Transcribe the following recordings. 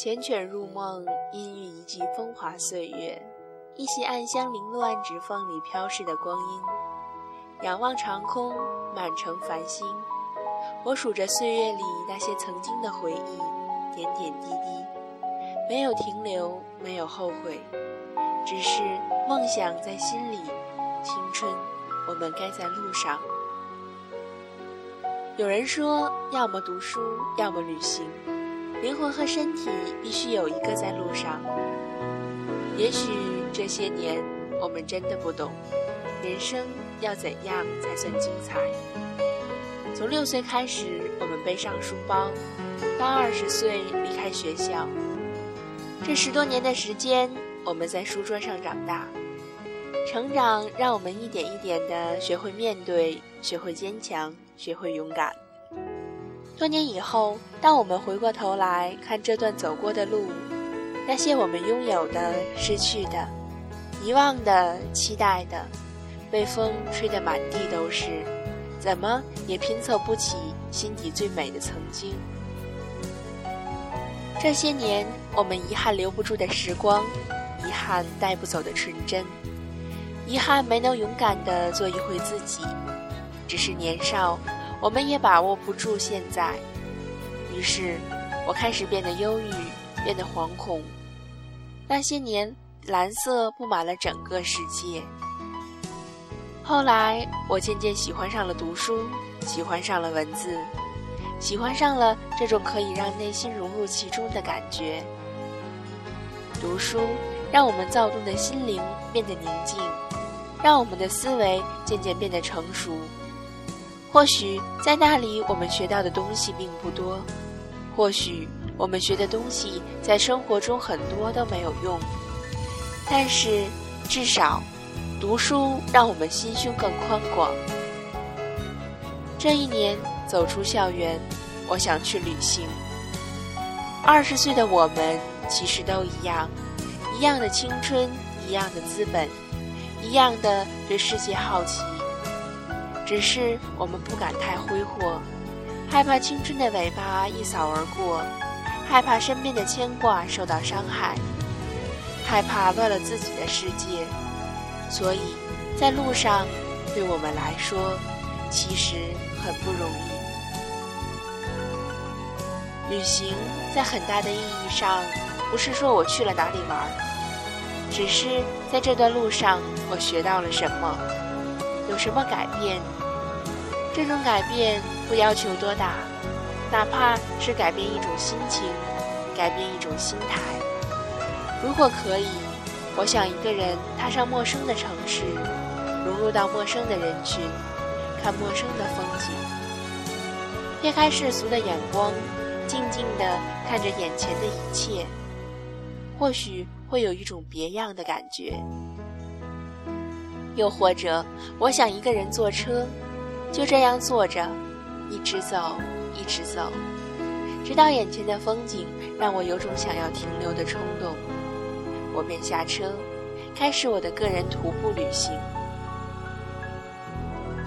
缱绻入梦，氤氲一季风华岁月，一袭暗香零落暗指缝里飘逝的光阴。仰望长空，满城繁星，我数着岁月里那些曾经的回忆，点点滴滴，没有停留，没有后悔，只是梦想在心里，青春，我们该在路上。有人说，要么读书，要么旅行。灵魂和身体必须有一个在路上。也许这些年我们真的不懂，人生要怎样才算精彩。从六岁开始，我们背上书包，到二十岁离开学校。这十多年的时间，我们在书桌上长大，成长让我们一点一点地学会面对，学会坚强，学会勇敢。多年以后，当我们回过头来看这段走过的路，那些我们拥有的、失去的、遗忘的、期待的，被风吹得满地都是，怎么也拼凑不起心底最美的曾经。这些年，我们遗憾留不住的时光，遗憾带不走的纯真，遗憾没能勇敢地做一回自己，只是年少。我们也把握不住现在，于是我开始变得忧郁，变得惶恐。那些年，蓝色布满了整个世界。后来，我渐渐喜欢上了读书，喜欢上了文字，喜欢上了这种可以让内心融入其中的感觉。读书让我们躁动的心灵变得宁静，让我们的思维渐渐变得成熟。或许在那里，我们学到的东西并不多；或许我们学的东西在生活中很多都没有用。但是，至少，读书让我们心胸更宽广。这一年走出校园，我想去旅行。二十岁的我们其实都一样，一样的青春，一样的资本，一样的对世界好奇。只是我们不敢太挥霍，害怕青春的尾巴一扫而过，害怕身边的牵挂受到伤害，害怕乱了自己的世界。所以，在路上，对我们来说，其实很不容易。旅行在很大的意义上，不是说我去了哪里玩，只是在这段路上，我学到了什么，有什么改变。这种改变不要求多大，哪怕是改变一种心情，改变一种心态。如果可以，我想一个人踏上陌生的城市，融入到陌生的人群，看陌生的风景，撇开世俗的眼光，静静地看着眼前的一切，或许会有一种别样的感觉。又或者，我想一个人坐车。就这样坐着，一直走，一直走，直到眼前的风景让我有种想要停留的冲动，我便下车，开始我的个人徒步旅行。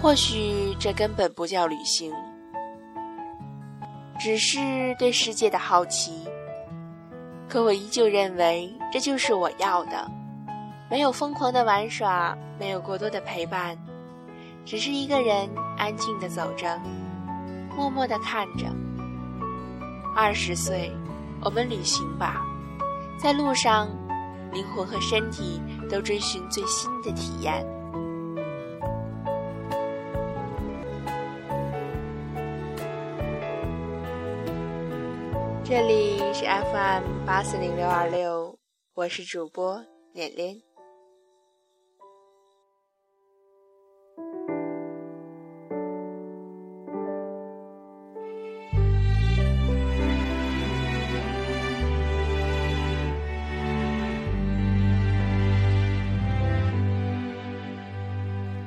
或许这根本不叫旅行，只是对世界的好奇。可我依旧认为这就是我要的，没有疯狂的玩耍，没有过多的陪伴。只是一个人安静的走着，默默的看着。二十岁，我们旅行吧，在路上，灵魂和身体都追寻最新的体验。这里是 FM 八四零六二六，我是主播脸脸。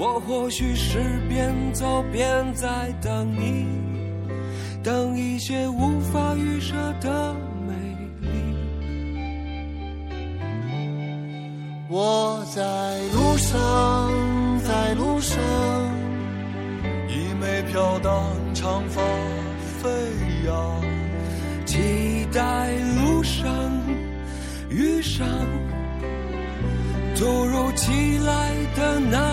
我或许是边走边在等你，等一些无法预设的美丽。我在路上，在路上，一枚飘荡长发飞扬，期待路上遇上突如其来的那。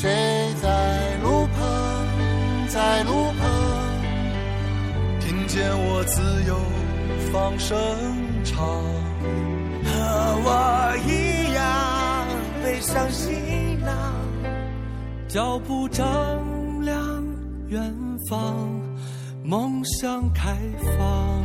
谁在路旁，在路旁，听见我自由放声唱。和我一样背上行囊，脚步丈量远方，梦想开放。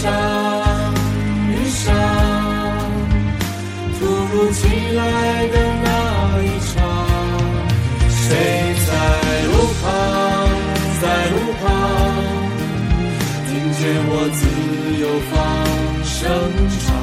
上遇上突如其来的那一场。谁在路旁，在路旁，听见我自由放声唱。